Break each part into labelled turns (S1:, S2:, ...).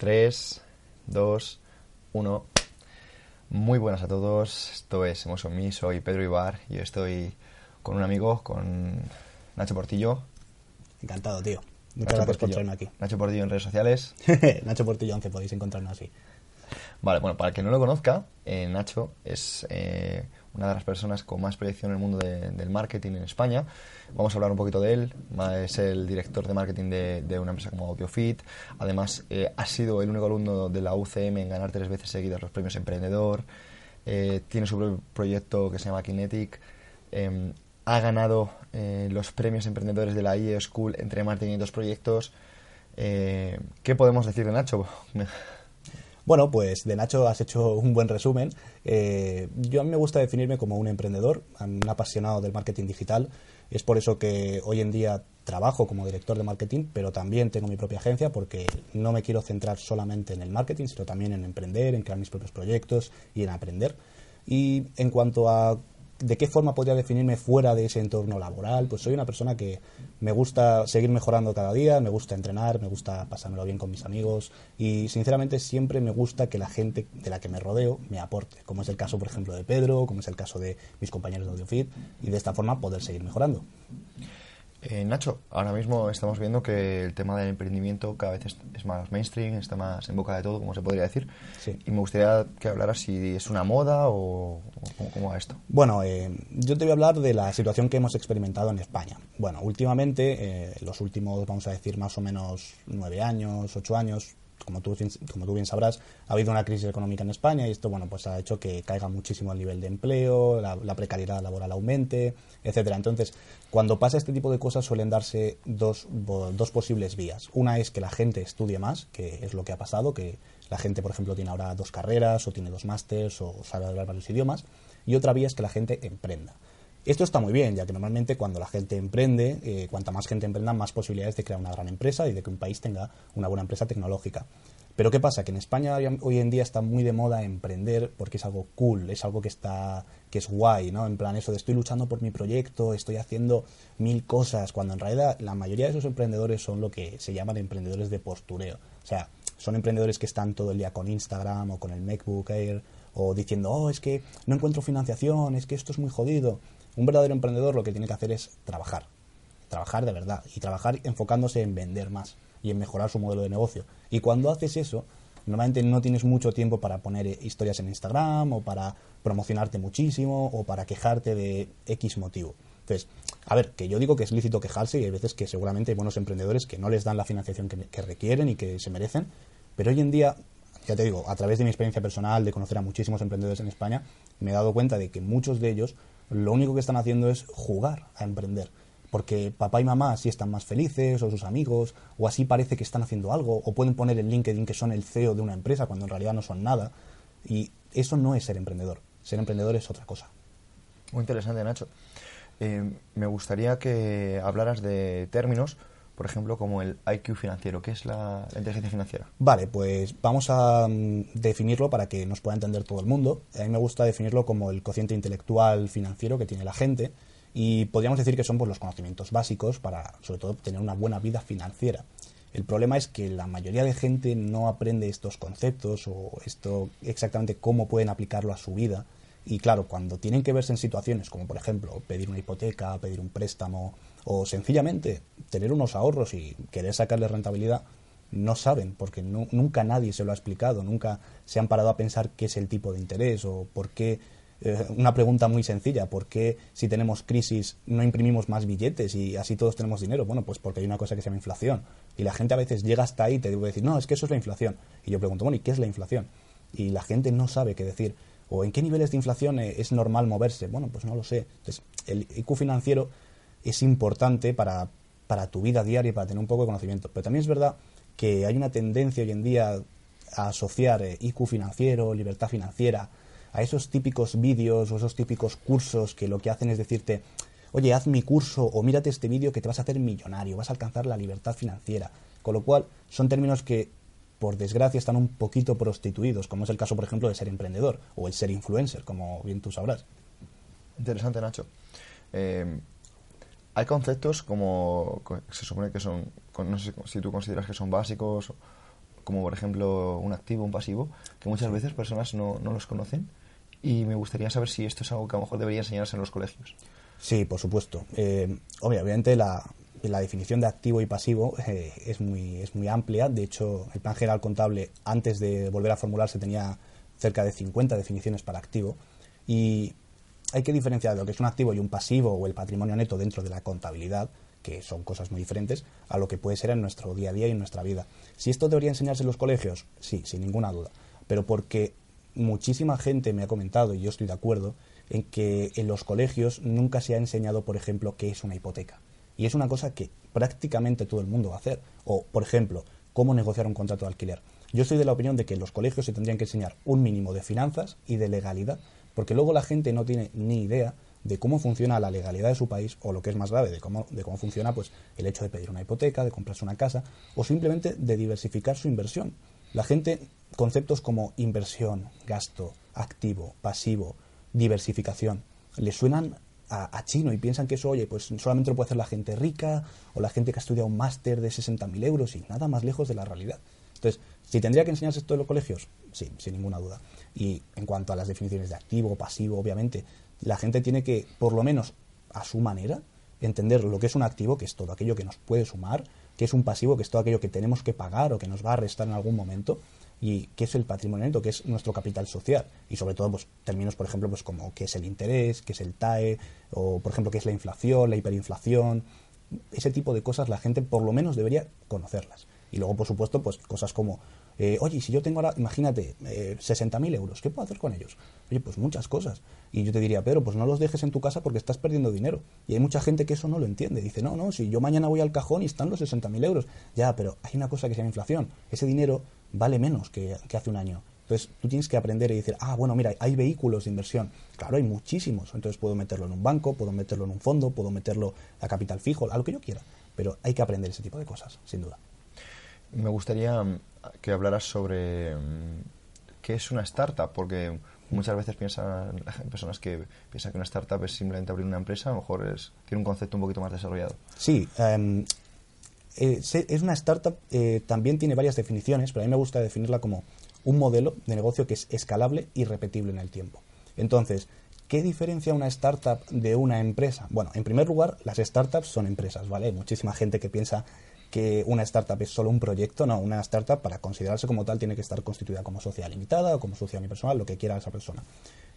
S1: 3, 2, 1. Muy buenas a todos. Esto es Hemos mí, soy Pedro Ibar y estoy con un amigo, con Nacho Portillo.
S2: Encantado, tío. Muchas gracias por traerme aquí.
S1: Nacho Portillo en redes sociales.
S2: Nacho Portillo 11, podéis encontrarnos así.
S1: Vale, bueno, para el que no lo conozca, eh, Nacho es eh, una de las personas con más proyección en el mundo del marketing en España. Vamos a hablar un poquito de él. Es el director de marketing de, una empresa como AudioFit. Además, eh, ha sido el único alumno de la UCM en ganar tres veces seguidas los premios Emprendedor. tiene su propio proyecto que se llama Kinetic. Em, ha ganado los premios emprendedores de la IE School entre marketing y dos proyectos. ¿Qué podemos decir de Nacho?
S2: Bueno, pues de Nacho has hecho un buen resumen. Eh, yo a mí me gusta definirme como un emprendedor, un apasionado del marketing digital. Es por eso que hoy en día trabajo como director de marketing, pero también tengo mi propia agencia porque no me quiero centrar solamente en el marketing, sino también en emprender, en crear mis propios proyectos y en aprender. Y en cuanto a ¿De qué forma podría definirme fuera de ese entorno laboral? Pues soy una persona que me gusta seguir mejorando cada día, me gusta entrenar, me gusta pasármelo bien con mis amigos y sinceramente siempre me gusta que la gente de la que me rodeo me aporte, como es el caso por ejemplo de Pedro, como es el caso de mis compañeros de AudioFit y de esta forma poder seguir mejorando.
S1: Eh, Nacho, ahora mismo estamos viendo que el tema del emprendimiento cada vez es, más mainstream, está más en boca de todo, como se podría decir. Y me gustaría que hablaras si es una moda o, cómo, va esto.
S2: Bueno, eh, yo te voy a hablar de la situación que hemos experimentado en España. Bueno, últimamente, eh, los últimos, vamos a decir, más o menos nueve años, ocho años, como tú, bien sabrás, ha habido una crisis económica en España y esto bueno, pues ha hecho que caiga muchísimo el nivel de empleo, la, precariedad laboral aumente, etcétera. Entonces, cuando pasa este tipo de cosas suelen darse dos, dos posibles vías. Una es que la gente estudie más, que es lo que ha pasado, que la gente, por ejemplo, tiene ahora dos carreras o tiene dos másters o sabe hablar varios idiomas. Y otra vía es que la gente emprenda. Esto está muy bien, ya que normalmente cuando la gente emprende, eh, cuanta más gente emprenda, más posibilidades de crear una gran empresa y de que un país tenga una buena empresa tecnológica. Pero ¿qué pasa? Que en España hoy en día está muy de moda emprender porque es algo cool, es algo que está que es guay, ¿no? En plan eso de estoy luchando por mi proyecto, estoy haciendo mil cosas, cuando en realidad la mayoría de esos emprendedores son lo que se llaman emprendedores de postureo. O sea, son emprendedores que están todo el día con Instagram o con el MacBook Air o diciendo, "Oh, es que no encuentro financiación, es que esto es muy jodido." Un verdadero emprendedor lo que tiene que hacer es trabajar, trabajar de verdad y trabajar enfocándose en vender más y en mejorar su modelo de negocio. Y cuando haces eso, normalmente no tienes mucho tiempo para poner historias en Instagram o para promocionarte muchísimo o para quejarte de X motivo. Entonces, a ver, que yo digo que es lícito quejarse y hay veces que seguramente hay buenos emprendedores que no les dan la financiación que, que requieren y que se merecen, pero hoy en día, ya te digo, a través de mi experiencia personal, de conocer a muchísimos emprendedores en España, me he dado cuenta de que muchos de ellos lo único que están haciendo es jugar a emprender. Porque papá y mamá así están más felices, o sus amigos, o así parece que están haciendo algo, o pueden poner en LinkedIn que son el CEO de una empresa cuando en realidad no son nada. Y eso no es ser emprendedor. Ser emprendedor es otra cosa.
S1: Muy interesante, Nacho. Eh, me gustaría que hablaras de términos por ejemplo, como el IQ financiero. ¿Qué es la, inteligencia financiera?
S2: Vale, pues vamos a mm, definirlo para que nos pueda entender todo el mundo. A mí me gusta definirlo como el cociente intelectual financiero que tiene la gente y podríamos decir que son pues, los conocimientos básicos para, sobre todo, tener una buena vida financiera. El problema es que la mayoría de gente no aprende estos conceptos o esto exactamente cómo pueden aplicarlo a su vida. Y claro, cuando tienen que verse en situaciones como por ejemplo pedir una hipoteca, pedir un préstamo o sencillamente tener unos ahorros y querer sacarle rentabilidad, no saben, porque nunca nadie se lo ha explicado, nunca se han parado a pensar qué es el tipo de interés o por qué, eh, una pregunta muy sencilla, ¿por qué si tenemos crisis no imprimimos más billetes y así todos tenemos dinero? Bueno, pues porque hay una cosa que se llama inflación. Y la gente a veces llega hasta ahí y te debe decir, no, es que eso es la inflación. Y yo pregunto, bueno, ¿y qué es la inflación? Y la gente no sabe qué decir. ¿O en qué niveles de inflación eh, es normal moverse? Bueno, pues no lo sé. Entonces, el IQ financiero es importante para, para tu vida diaria para tener un poco de conocimiento. Pero también es verdad que hay una tendencia hoy en día a asociar eh, IQ financiero, libertad financiera, a esos típicos vídeos o esos típicos cursos que lo que hacen es decirte, oye, haz mi curso o mírate este vídeo que te vas a hacer millonario, vas a alcanzar la libertad financiera. Con lo cual, son términos que, por desgracia, están un poquito prostituidos, como es el caso, por ejemplo, de ser emprendedor o el ser influencer, como bien tú sabrás.
S1: Interesante, Nacho. Eh, hay conceptos como se supone que son, no sé si tú consideras que son básicos, como por ejemplo un activo, un pasivo, que muchas veces personas no, no los conocen y me gustaría saber si esto es algo que a lo mejor debería enseñarse en los colegios.
S2: Sí, por supuesto. Eh, obviamente la, la, definición de activo y pasivo eh, es, muy, es muy amplia. De hecho, el Plan General Contable, antes de volver a formularse, tenía cerca de 50 definiciones para activo. Y hay que diferenciar lo que es un activo y un pasivo o el patrimonio neto dentro de la contabilidad, que son cosas muy diferentes, a lo que puede ser en nuestro día a día y en nuestra vida. Si esto debería enseñarse en los colegios, sí, sin ninguna duda. Pero porque muchísima gente me ha comentado, y yo estoy de acuerdo, en que en los colegios nunca se ha enseñado, por ejemplo, qué es una hipoteca. Y es una cosa que prácticamente todo el mundo va a hacer. O, por ejemplo, cómo negociar un contrato de alquiler. Yo estoy de la opinión de que en los colegios se tendrían que enseñar un mínimo de finanzas y de legalidad, porque luego la gente no tiene ni idea de cómo funciona la legalidad de su país o lo que es más grave, de cómo, de cómo funciona pues, el hecho de pedir una hipoteca, de comprarse una casa o simplemente de diversificar su inversión. La gente, conceptos como inversión, gasto, activo, pasivo, diversificación, le suenan a, chino y piensan que eso, oye, pues solamente lo puede hacer la gente rica o la gente que ha estudiado un máster de 60.000 euros y nada más lejos de la realidad. Entonces, si tendría que enseñarse esto en los colegios, sí, sin ninguna duda. Y en cuanto a las definiciones de activo, pasivo, obviamente, la gente tiene que, por lo menos a su manera, entender lo que es un activo, que es todo aquello que nos puede sumar, que es un pasivo, que es todo aquello que tenemos que pagar o que nos va a restar en algún momento, y qué es el patrimonio neto, que es nuestro capital social. Y sobre todo, pues, términos, por ejemplo, pues como qué es el interés, qué es el TAE, o por ejemplo, qué es la inflación, la hiperinflación. Ese tipo de cosas la gente por lo menos debería conocerlas. Y luego, por supuesto, pues cosas como, eh, oye, si yo tengo ahora, imagínate, eh, 60.000 euros, ¿qué puedo hacer con ellos? Oye, pues muchas cosas. Y yo te diría, Pedro, pues no los dejes en tu casa porque estás perdiendo dinero. Y hay mucha gente que eso no lo entiende. Dice, no, no, si yo mañana voy al cajón y están los 60.000 euros. Ya, pero hay una cosa que se llama inflación. Ese dinero vale menos que, hace un año. Entonces tú tienes que aprender y decir, ah, bueno, mira, hay vehículos de inversión. Claro, hay muchísimos. Entonces puedo meterlo en un banco, puedo meterlo en un fondo, puedo meterlo a capital fijo, a lo que yo quiera. Pero hay que aprender ese tipo de cosas, sin duda.
S1: Me gustaría mm, que hablaras sobre mm, qué es una startup, porque muchas veces piensan personas que piensan que una startup es simplemente abrir una empresa, a lo mejor es, tiene un concepto un poquito más desarrollado.
S2: Sí, em, eh, es una startup, eh, también tiene varias definiciones, pero a mí me gusta definirla como un modelo de negocio que es escalable y repetible en el tiempo. Entonces, ¿qué diferencia una startup de una empresa? Bueno, en primer lugar, las startups son empresas, ¿vale? Hay muchísima gente que piensa que una startup es solo un proyecto, no, una startup para considerarse como tal tiene que estar constituida como sociedad limitada o como sociedad unipersonal, lo que quiera esa persona.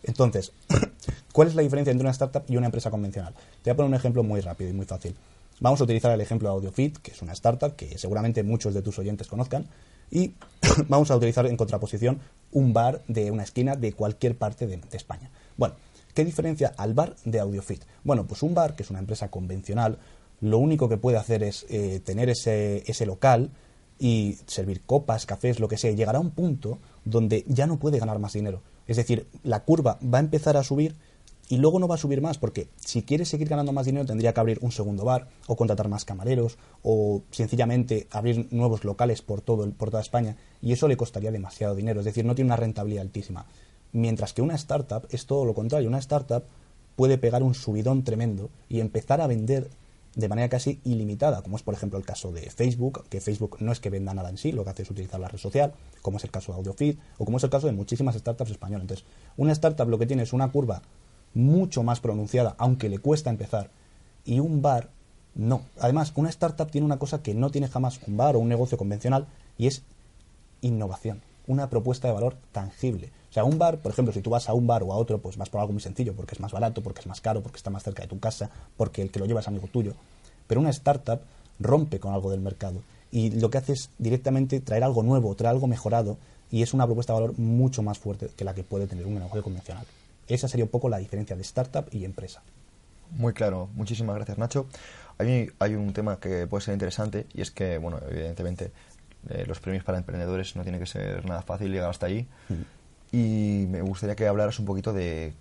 S2: Entonces, ¿cuál es la diferencia entre una startup y una empresa convencional? Te voy a poner un ejemplo muy rápido y muy fácil. Vamos a utilizar el ejemplo de AudioFit, que es una startup que seguramente muchos de tus oyentes conozcan, y vamos a utilizar en contraposición un bar de una esquina de cualquier parte de, de España. Bueno, ¿qué diferencia al bar de AudioFit? Bueno, pues un bar, que es una empresa convencional, lo único que puede hacer es eh, tener ese, ese local y servir copas, cafés, lo que sea, y llegará a un punto donde ya no puede ganar más dinero. Es decir, la curva va a empezar a subir y luego no va a subir más porque si quiere seguir ganando más dinero tendría que abrir un segundo bar o contratar más camareros o sencillamente abrir nuevos locales por todo por toda España y eso le costaría demasiado dinero, es decir, no tiene una rentabilidad altísima. Mientras que una startup es todo lo contrario, una startup puede pegar un subidón tremendo y empezar a vender de manera casi ilimitada, como es por ejemplo el caso de Facebook, que Facebook no es que venda nada en sí, lo que hace es utilizar la red social, como es el caso de AudioFeed, o como es el caso de muchísimas startups españolas. Entonces, una startup lo que tiene es una curva mucho más pronunciada, aunque le cuesta empezar, y un bar no. Además, una startup tiene una cosa que no tiene jamás un bar o un negocio convencional, y es innovación, una propuesta de valor tangible. O sea, un bar, por ejemplo, si tú vas a un bar o a otro, pues vas por algo muy sencillo, porque es más barato, porque es más caro, porque está más cerca de tu casa, porque el que lo lleva es amigo tuyo. Pero una startup rompe con algo del mercado y lo que hace es directamente traer algo nuevo, traer algo mejorado y es una propuesta de valor mucho más fuerte que la que puede tener un negocio convencional. Esa sería un poco la diferencia de startup y empresa.
S1: Muy claro, muchísimas gracias Nacho. Hay, hay un tema que puede ser interesante y es que, bueno, evidentemente eh, los premios para emprendedores no tiene que ser nada fácil llegar hasta allí. Y me gustaría que hablaras un poquito de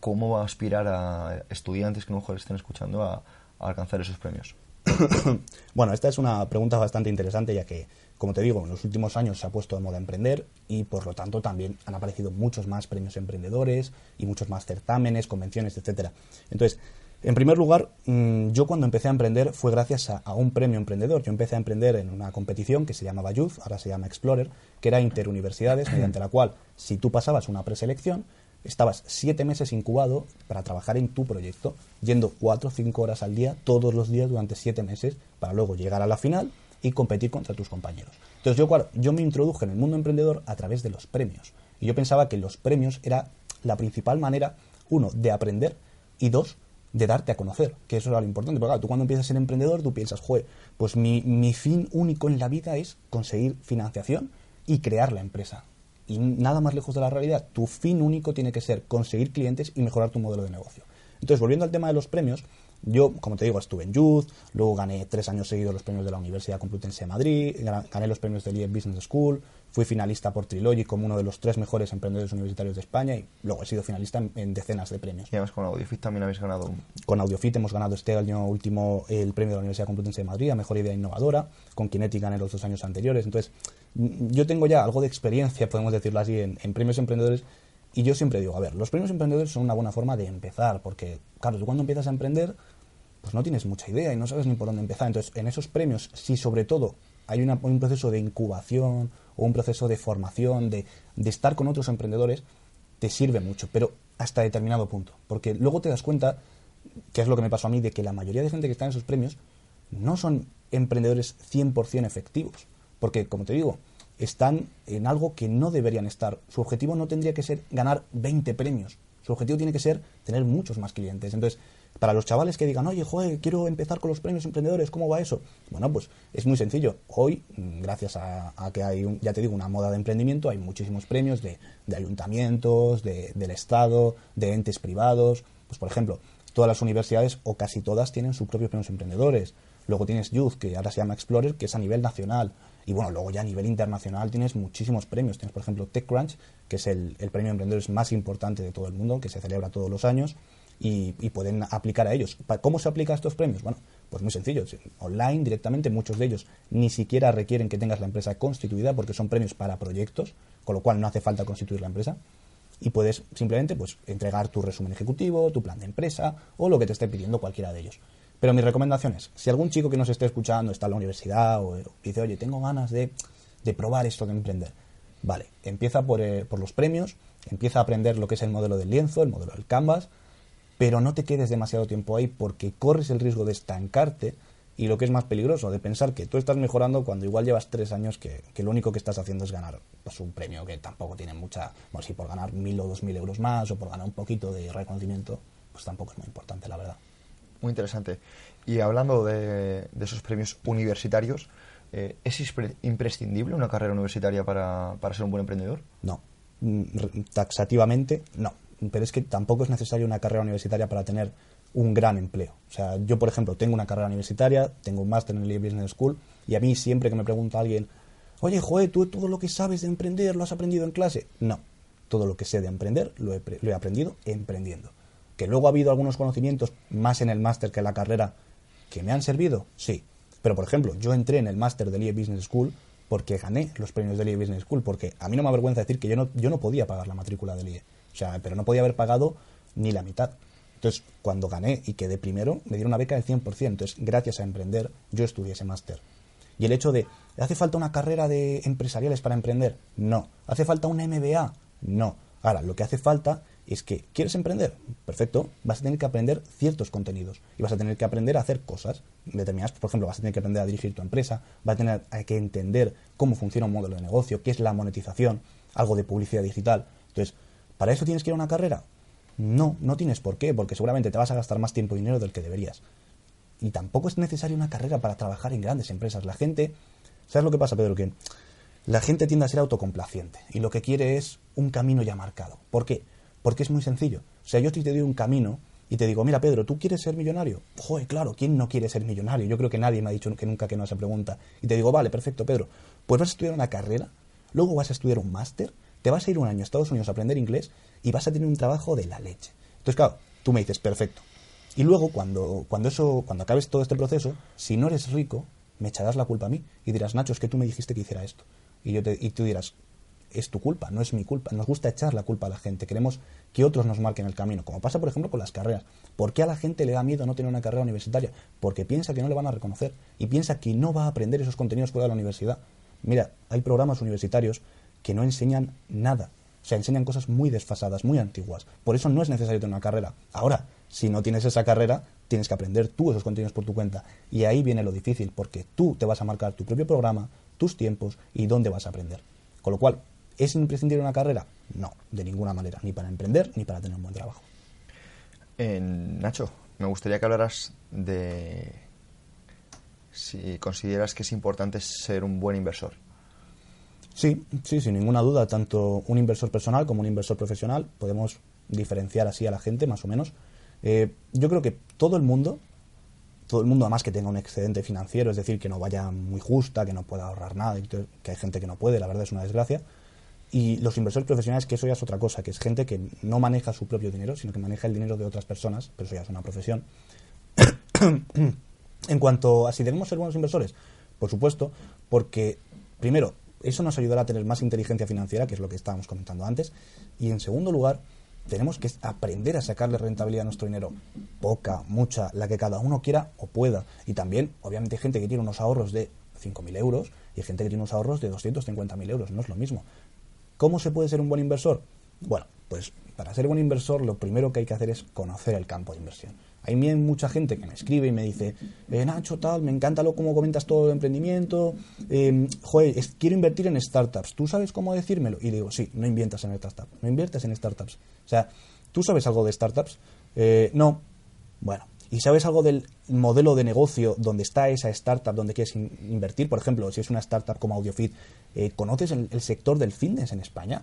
S1: cómo va a aspirar a estudiantes que a lo mejor estén escuchando a, alcanzar esos premios.
S2: bueno, esta es una pregunta bastante interesante ya que, como te digo, en los últimos años se ha puesto de moda emprender y por lo tanto también han aparecido muchos más premios emprendedores y muchos más certámenes, convenciones, etcétera. Entonces, En primer lugar, mm, yo cuando empecé a emprender fue gracias a, a, un premio emprendedor. Yo empecé a emprender en una competición que se llamaba Youth, ahora se llama Explorer, que era interuniversidades, mediante la cual, si tú pasabas una preselección, estabas siete meses incubado para trabajar en tu proyecto, yendo cuatro o cinco horas al día, todos los días durante siete meses, para luego llegar a la final y competir contra tus compañeros. Entonces yo, claro, yo me introduje en el mundo emprendedor a través de los premios. Y yo pensaba que los premios era la principal manera, uno, de aprender y dos, de darte a conocer, que eso era lo importante. Porque claro, tú cuando empiezas a ser emprendedor, tú piensas, joder, pues mi, mi fin único en la vida es conseguir financiación y crear la empresa. Y nada más lejos de la realidad, tu fin único tiene que ser conseguir clientes y mejorar tu modelo de negocio. Entonces, volviendo al tema de los premios, yo, como te digo, estuve en Youth, luego gané tres años seguidos los premios de la Universidad Complutense de Madrid, gané los premios del IEF Business School, fui finalista por Trilogy como uno de los tres mejores emprendedores universitarios de España y luego he sido finalista en, en decenas de premios.
S1: Y además con Audiofit también habéis ganado.
S2: Con Audiofit hemos ganado este año último el premio de la Universidad Complutense de Madrid a Mejor Idea Innovadora, con Kinetic gané los dos años anteriores. Entonces, yo tengo ya algo de experiencia, podemos decirlo así, en, en premios emprendedores y yo siempre digo, a ver, los premios emprendedores son una buena forma de empezar, porque, claro, tú cuando empiezas a emprender, pues no tienes mucha idea y no sabes ni por dónde empezar. Entonces, en esos premios, si sobre todo hay una, un proceso de incubación o un proceso de formación, de, de estar con otros emprendedores, te sirve mucho, pero hasta determinado punto. Porque luego te das cuenta, que es lo que me pasó a mí, de que la mayoría de gente que está en esos premios no son emprendedores 100% efectivos. Porque, como te digo, están en algo que no deberían estar. Su objetivo no tendría que ser ganar 20 premios. Su objetivo tiene que ser tener muchos más clientes. Entonces, para los chavales que digan, oye, joder, quiero empezar con los premios emprendedores, ¿cómo va eso? Bueno, pues es muy sencillo. Hoy, gracias a, que hay, ya te digo, una moda de emprendimiento, hay muchísimos premios de, de ayuntamientos, de, del Estado, de entes privados. Pues, por ejemplo, todas las universidades, o casi todas, tienen sus propios premios emprendedores. Luego tienes Youth, que ahora se llama Explorer, que es a nivel nacional. Y bueno, luego ya a nivel internacional tienes muchísimos premios. Tienes, por ejemplo, TechCrunch, que es el, el premio de emprendedores más importante de todo el mundo, que se celebra todos los años y, pueden aplicar a ellos. ¿Cómo se aplica a estos premios? Bueno, pues muy sencillo. Online, directamente, muchos de ellos ni siquiera requieren que tengas la empresa constituida porque son premios para proyectos, con lo cual no hace falta constituir la empresa. Y puedes simplemente pues, entregar tu resumen ejecutivo, tu plan de empresa o lo que te esté pidiendo cualquiera de ellos. Pero mi recomendación es, si algún chico que nos esté escuchando está en la universidad o dice, oye, tengo ganas de, de probar esto de emprender, vale, empieza por, eh, por, los premios, empieza a aprender lo que es el modelo del lienzo, el modelo del canvas, pero no te quedes demasiado tiempo ahí porque corres el riesgo de estancarte y lo que es más peligroso, de pensar que tú estás mejorando cuando igual llevas tres años que, que lo único que estás haciendo es ganar pues, un premio que tampoco tiene mucha, bueno, si por ganar mil o dos mil euros más o por ganar un poquito de reconocimiento, pues tampoco es muy importante, la verdad
S1: muy interesante. Y hablando de, de esos premios universitarios, eh, ¿es imprescindible una carrera universitaria para, para, ser un buen emprendedor?
S2: No, taxativamente no. Pero es que tampoco es necesaria una carrera universitaria para tener un gran empleo. O sea, yo, por ejemplo, tengo una carrera universitaria, tengo un máster en el Business School, y a mí siempre que me pregunta alguien, oye, joder, ¿tú todo lo que sabes de emprender lo has aprendido en clase? No, todo lo que sé de emprender lo he, lo he aprendido emprendiendo. ¿Que luego ha habido algunos conocimientos más en el máster que en la carrera que me han servido? Sí. Pero, por ejemplo, yo entré en el máster del IE Business School porque gané los premios del IE Business School, porque a mí no me avergüenza decir que yo no, yo no podía pagar la matrícula del IE. Pero no podía haber pagado ni la mitad. Entonces, cuando gané y quedé primero, me dieron una beca del 100%. Entonces, gracias a emprender, yo estudié ese máster. Y el hecho de, ¿hace falta una carrera de empresariales para emprender? No. ¿Hace falta una MBA? No. Ahora, lo que hace falta es que quieres emprender, perfecto, vas a tener que aprender ciertos contenidos y vas a tener que aprender a hacer cosas determinadas. Por ejemplo, vas a tener que aprender a dirigir tu empresa, vas a tener que entender cómo funciona un modelo de negocio, qué es la monetización, algo de publicidad digital. Entonces, ¿para eso tienes que ir a una carrera? No, no tienes por qué, porque seguramente te vas a gastar más tiempo y dinero del que deberías. Y tampoco es necesaria una carrera para trabajar en grandes empresas. La gente, ¿sabes lo que pasa, Pedro? Que la gente tiende a ser autocomplaciente y lo que quiere es un camino ya marcado. ¿Por qué? Porque es muy sencillo. O sea, yo te doy un camino y te digo, mira Pedro, ¿tú quieres ser millonario? Joder, claro, ¿quién no quiere ser millonario? Yo creo que nadie me ha dicho que nunca que no esa pregunta. Y te digo, vale, perfecto, Pedro, pues vas a estudiar una carrera, luego vas a estudiar un máster, te vas a ir un año a Estados Unidos a aprender inglés y vas a tener un trabajo de la leche. Entonces, claro, tú me dices, perfecto. Y luego, cuando, cuando, eso, cuando acabes todo este proceso, si no eres rico, me echarás la culpa a mí y dirás, Nacho, es que tú me dijiste que hiciera esto. Y, yo te, y tú dirás, es tu culpa, no es mi culpa. Nos gusta echar la culpa a la gente, queremos que otros nos marquen el camino, como pasa por ejemplo con las carreras. ¿Por qué a la gente le da miedo no tener una carrera universitaria? Porque piensa que no le van a reconocer y piensa que no va a aprender esos contenidos fuera de la universidad. Mira, hay programas universitarios que no enseñan nada, o sea, enseñan cosas muy desfasadas, muy antiguas. Por eso no es necesario tener una carrera. Ahora, si no tienes esa carrera, tienes que aprender tú esos contenidos por tu cuenta. Y ahí viene lo difícil, porque tú te vas a marcar tu propio programa, tus tiempos y dónde vas a aprender. Con lo cual, ¿es imprescindible una carrera? No, de ninguna manera, ni para emprender ni para tener un buen trabajo.
S1: Nacho, me gustaría que hablaras de si consideras que es importante ser un buen inversor.
S2: Sí, sí, sin ninguna duda, tanto un inversor personal como un inversor profesional, podemos diferenciar así a la gente más o menos. Eh, yo creo que todo el mundo, todo el mundo además que tenga un excedente financiero, es decir, que no vaya muy justa, que no pueda ahorrar nada, que hay gente que no puede, la verdad es una desgracia. Y los inversores profesionales, que eso ya es otra cosa, que es gente que no maneja su propio dinero, sino que maneja el dinero de otras personas, pero eso ya es una profesión. en cuanto a si debemos ser buenos inversores, por supuesto, porque primero eso nos ayudará a tener más inteligencia financiera, que es lo que estábamos comentando antes. Y en segundo lugar, tenemos que aprender a sacarle rentabilidad a nuestro dinero. Poca, mucha, la que cada uno quiera o pueda. Y también, obviamente, gente que tiene unos ahorros de 5.000 euros y gente que tiene unos ahorros de 250.000 euros. No es lo mismo. ¿Cómo se puede ser un buen inversor? Bueno, pues para ser buen inversor lo primero que hay que hacer es conocer el campo de inversión. Hay mucha gente que me escribe y me dice, eh, Nacho, tal, me encanta lo como comentas todo el emprendimiento, eh, joder, quiero invertir en startups, ¿tú sabes cómo decírmelo? Y digo, sí, no inviertas en startups, no inviertas en startups. O sea, ¿tú sabes algo de startups? Eh, no. Bueno, ¿y sabes algo del modelo de negocio donde está esa startup, donde quieres invertir? Por ejemplo, si es una startup como AudioFit, eh, ¿conoces el, sector del fitness en España?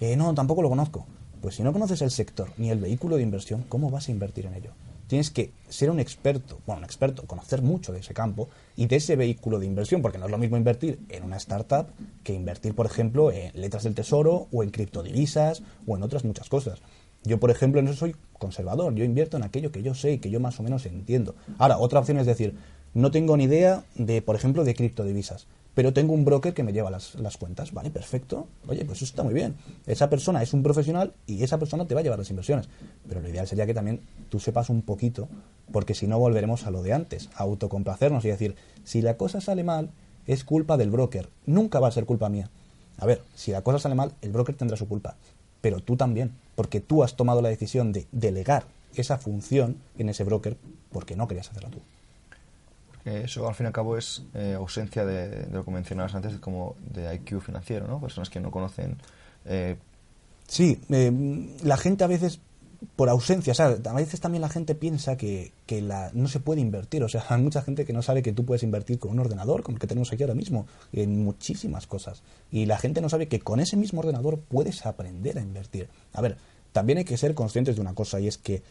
S2: Eh, no, tampoco lo conozco. Pues si no conoces el sector ni el vehículo de inversión, ¿cómo vas a invertir en ello? tienes que ser un experto, bueno, un experto, conocer mucho de ese campo y de ese vehículo de inversión, porque no es lo mismo invertir en una startup que invertir, por ejemplo, en letras del tesoro o en criptodivisas o en otras muchas cosas. Yo, por ejemplo, en eso soy conservador, yo invierto en aquello que yo sé y que yo más o menos entiendo. Ahora, otra opción es decir, no tengo ni idea de, por ejemplo, de criptodivisas pero tengo un broker que me lleva las, las, cuentas. Vale, perfecto. Oye, pues eso está muy bien. Esa persona es un profesional y esa persona te va a llevar las inversiones. Pero lo ideal sería que también tú sepas un poquito, porque si no volveremos a lo de antes, a autocomplacernos y decir, si la cosa sale mal, es culpa del broker. Nunca va a ser culpa mía. A ver, si la cosa sale mal, el broker tendrá su culpa. Pero tú también, porque tú has tomado la decisión de delegar esa función en ese broker porque no querías hacerla tú
S1: eso al fin y al cabo es eh, ausencia de, lo que mencionabas antes como de IQ financiero, ¿no? Personas que no conocen.
S2: Eh... Sí, eh, la gente a veces por ausencia, o sea, a veces también la gente piensa que, que la, no se puede invertir, o sea, hay mucha gente que no sabe que tú puedes invertir con un ordenador, como el que tenemos aquí ahora mismo, en muchísimas cosas, y la gente no sabe que con ese mismo ordenador puedes aprender a invertir. A ver, también hay que ser conscientes de una cosa, y es que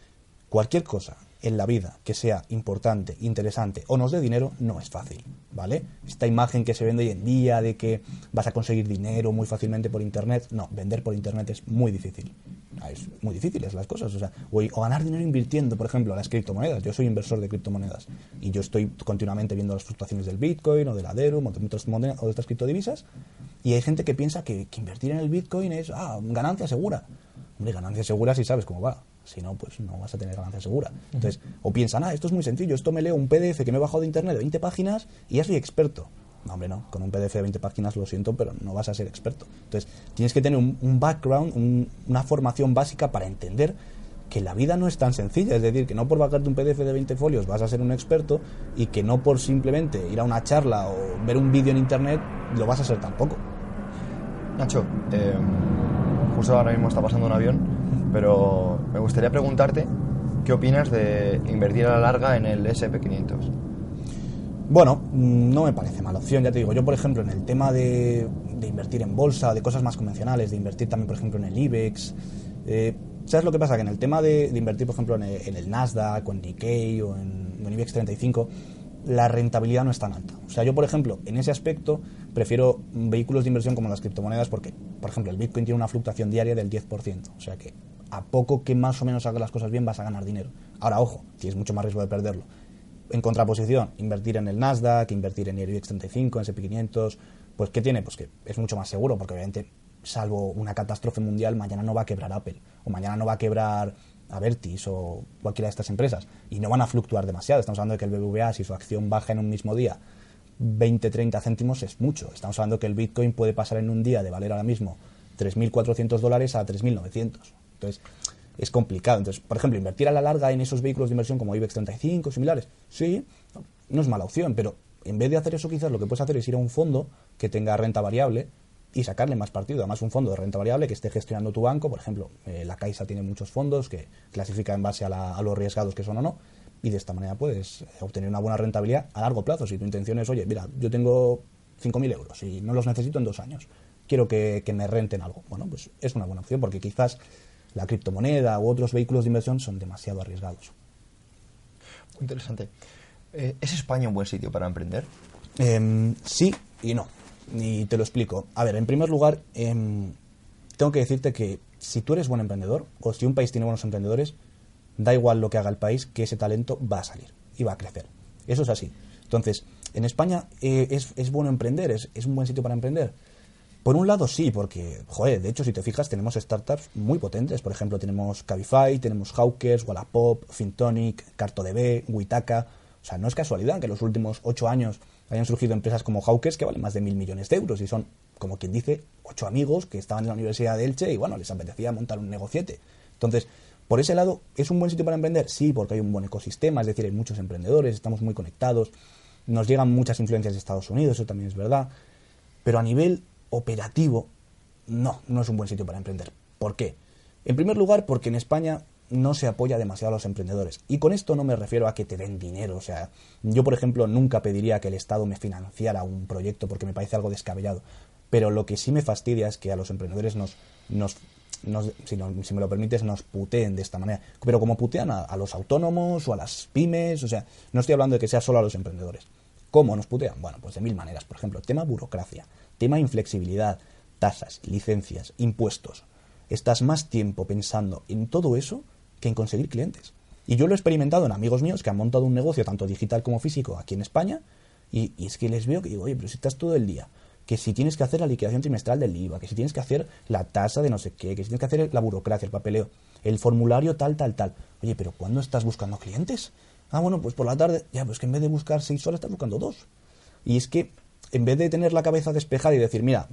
S2: cualquier cosa en la vida que sea importante, interesante o nos dé dinero no es fácil, ¿vale? Esta imagen que se vende hoy en día de que vas a conseguir dinero muy fácilmente por internet, no, vender por internet es muy difícil. Ah, es muy difíciles las cosas, o sea, o, ganar dinero invirtiendo, por ejemplo, las criptomonedas. Yo soy inversor de criptomonedas y yo estoy continuamente viendo las fluctuaciones del Bitcoin o del Ethereum o de otras, monedas, o de otras criptodivisas y hay gente que piensa que, que invertir en el Bitcoin es ah, ganancia segura. Hombre, ganancia segura si sabes cómo va si no, pues no vas a tener ganancia segura. Entonces, o piensan, ah, esto es muy sencillo, esto me leo un PDF que me he bajado de internet de 20 páginas y ya soy experto. No, hombre, no, con un PDF de 20 páginas lo siento, pero no vas a ser experto. Entonces, tienes que tener un, background, una formación básica para entender que la vida no es tan sencilla, es decir, que no por bajarte un PDF de 20 folios vas a ser un experto y que no por simplemente ir a una charla o ver un vídeo en internet lo vas a ser tampoco.
S1: Nacho, eh, justo ahora mismo está pasando un avión pero me gustaría preguntarte qué opinas de invertir a la larga en el SP500.
S2: Bueno, no me parece mala opción, ya te digo. Yo, por ejemplo, en el tema de, invertir en bolsa, de cosas más convencionales, de invertir también, por ejemplo, en el IBEX. Eh, ¿Sabes lo que pasa? Que en el tema de, invertir, por ejemplo, en el, Nasdaq o en Nikkei o en, en IBEX 35, la rentabilidad no es tan alta. O sea, yo, por ejemplo, en ese aspecto prefiero vehículos de inversión como las criptomonedas porque, por ejemplo, el Bitcoin tiene una fluctuación diaria del 10%. O sea que a poco que más o menos hagas las cosas bien vas a ganar dinero. Ahora, ojo, tienes mucho más riesgo de perderlo. En contraposición, invertir en el Nasdaq, invertir en el IBEX 35, en SP500, pues ¿qué tiene? Pues que es mucho más seguro, porque obviamente salvo una catástrofe mundial, mañana no va a quebrar Apple, o mañana no va a quebrar Avertis o cualquiera de estas empresas, y no van a fluctuar demasiado. Estamos hablando de que el BBVA, si su acción baja en un mismo día 20, 30 céntimos, es mucho. Estamos hablando que el Bitcoin puede pasar en un día de valer ahora mismo 3.400 dólares a 3.900. Entonces, es complicado. Entonces, por ejemplo, invertir a la larga en esos vehículos de inversión como IBEX 35, similares, sí, no es mala opción, pero en vez de hacer eso, quizás lo que puedes hacer es ir a un fondo que tenga renta variable y sacarle más partido. Además, un fondo de renta variable que esté gestionando tu banco, por ejemplo, eh, la Caixa tiene muchos fondos que clasifica en base a, a, los arriesgados que son o no, y de esta manera puedes obtener una buena rentabilidad a largo plazo. Si tu intención es, oye, mira, yo tengo 5.000 euros y no los necesito en dos años, quiero que, que me renten algo. Bueno, pues es una buena opción porque quizás la criptomoneda u otros vehículos de inversión son demasiado arriesgados.
S1: Muy interesante. Eh, ¿Es España un buen sitio para emprender?
S2: Em, sí y no. Y te lo explico. A ver, en primer lugar, em, tengo que decirte que si tú eres buen emprendedor, o si un país tiene buenos emprendedores, da igual lo que haga el país, que ese talento va a salir y va a crecer. Eso es así. Entonces, en España eh, es, bueno emprender, es, es un buen sitio para emprender. Por un lado sí, porque, joder, de hecho, si te fijas, tenemos startups muy potentes. Por ejemplo, tenemos Cabify, tenemos Hawkers, Wallapop, Fintonic, CartoDB, Witaka. O sea, no es casualidad que en los últimos ocho años hayan surgido empresas como Hawkers que valen más de mil millones de euros y son, como quien dice, ocho amigos que estaban en la Universidad de Elche y, bueno, les apetecía montar un negociete. Entonces, por ese lado, ¿es un buen sitio para emprender? Sí, porque hay un buen ecosistema, es decir, hay muchos emprendedores, estamos muy conectados, nos llegan muchas influencias de Estados Unidos, eso también es verdad. Pero a nivel operativo, no, no es un buen sitio para emprender. ¿Por qué? En primer lugar, porque en España no se apoya demasiado a los emprendedores. Y con esto no me refiero a que te den dinero. O sea, yo, por ejemplo, nunca pediría que el Estado me financiara un proyecto porque me parece algo descabellado. Pero lo que sí me fastidia es que a los emprendedores nos, nos, si, me lo permites, nos puteen de esta manera. Pero como putean a, a, los autónomos o a las pymes, o sea, no estoy hablando de que sea solo a los emprendedores. ¿Cómo nos putean? Bueno, pues de mil maneras. Por ejemplo, tema burocracia. Tema inflexibilidad, tasas, licencias, impuestos. Estás más tiempo pensando en todo eso que en conseguir clientes. Y yo lo he experimentado en amigos míos que han montado un negocio tanto digital como físico aquí en España y, es que les veo que digo, oye, pero si estás todo el día, que si tienes que hacer la liquidación trimestral del IVA, que si tienes que hacer la tasa de no sé qué, que si tienes que hacer la burocracia, el papeleo, el formulario tal, tal, tal. Oye, pero ¿cuándo estás buscando clientes? Ah, bueno, pues por la tarde, ya, pues que en vez de buscar seis horas estás buscando dos. Y es que en vez de tener la cabeza despejada y decir, mira,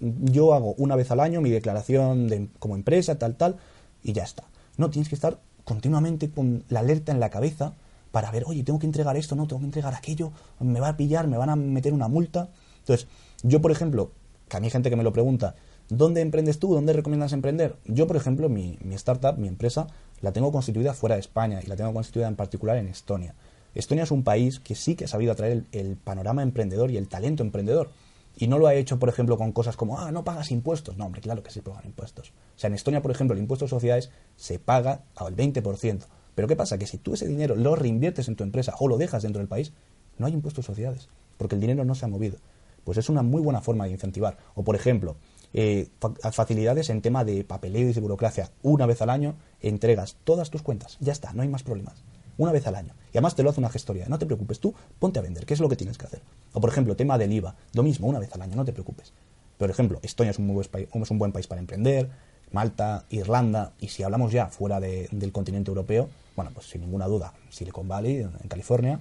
S2: yo hago una vez al año mi declaración de, como empresa, tal, tal, y ya está. No, tienes que estar continuamente con la alerta en la cabeza para ver, oye, tengo que entregar esto, no, tengo que entregar aquello, me va a pillar, me van a meter una multa. Entonces, yo, por ejemplo, que a mí hay gente que me lo pregunta, ¿dónde emprendes tú? ¿Dónde recomiendas emprender? Yo, por ejemplo, mi, mi startup, mi empresa, la tengo constituida fuera de España y la tengo constituida en particular en Estonia. Estonia es un país que sí que ha sabido atraer el, panorama emprendedor y el talento emprendedor. Y no lo ha hecho, por ejemplo, con cosas como, ah, no pagas impuestos. No, hombre, claro que se pagan impuestos. O sea, en Estonia, por ejemplo, el impuesto de sociedades se paga al 20%. Pero ¿qué pasa? Que si tú ese dinero lo reinviertes en tu empresa o lo dejas dentro del país, no hay impuestos de sociedades, porque el dinero no se ha movido. Pues es una muy buena forma de incentivar. O, por ejemplo, eh, facilidades en tema de papeleo y de burocracia. Una vez al año entregas todas tus cuentas. Ya está, no hay más problemas una vez al año. Y además te lo hace una gestoría. No te preocupes, tú ponte a vender, ¿qué es lo que tienes que hacer? O por ejemplo, tema del IVA, lo mismo, una vez al año, no te preocupes. Por ejemplo, Estonia es un, muy buen país, es un buen país para emprender, Malta, Irlanda, y si hablamos ya fuera del continente europeo, bueno, pues sin ninguna duda, Silicon Valley, en California,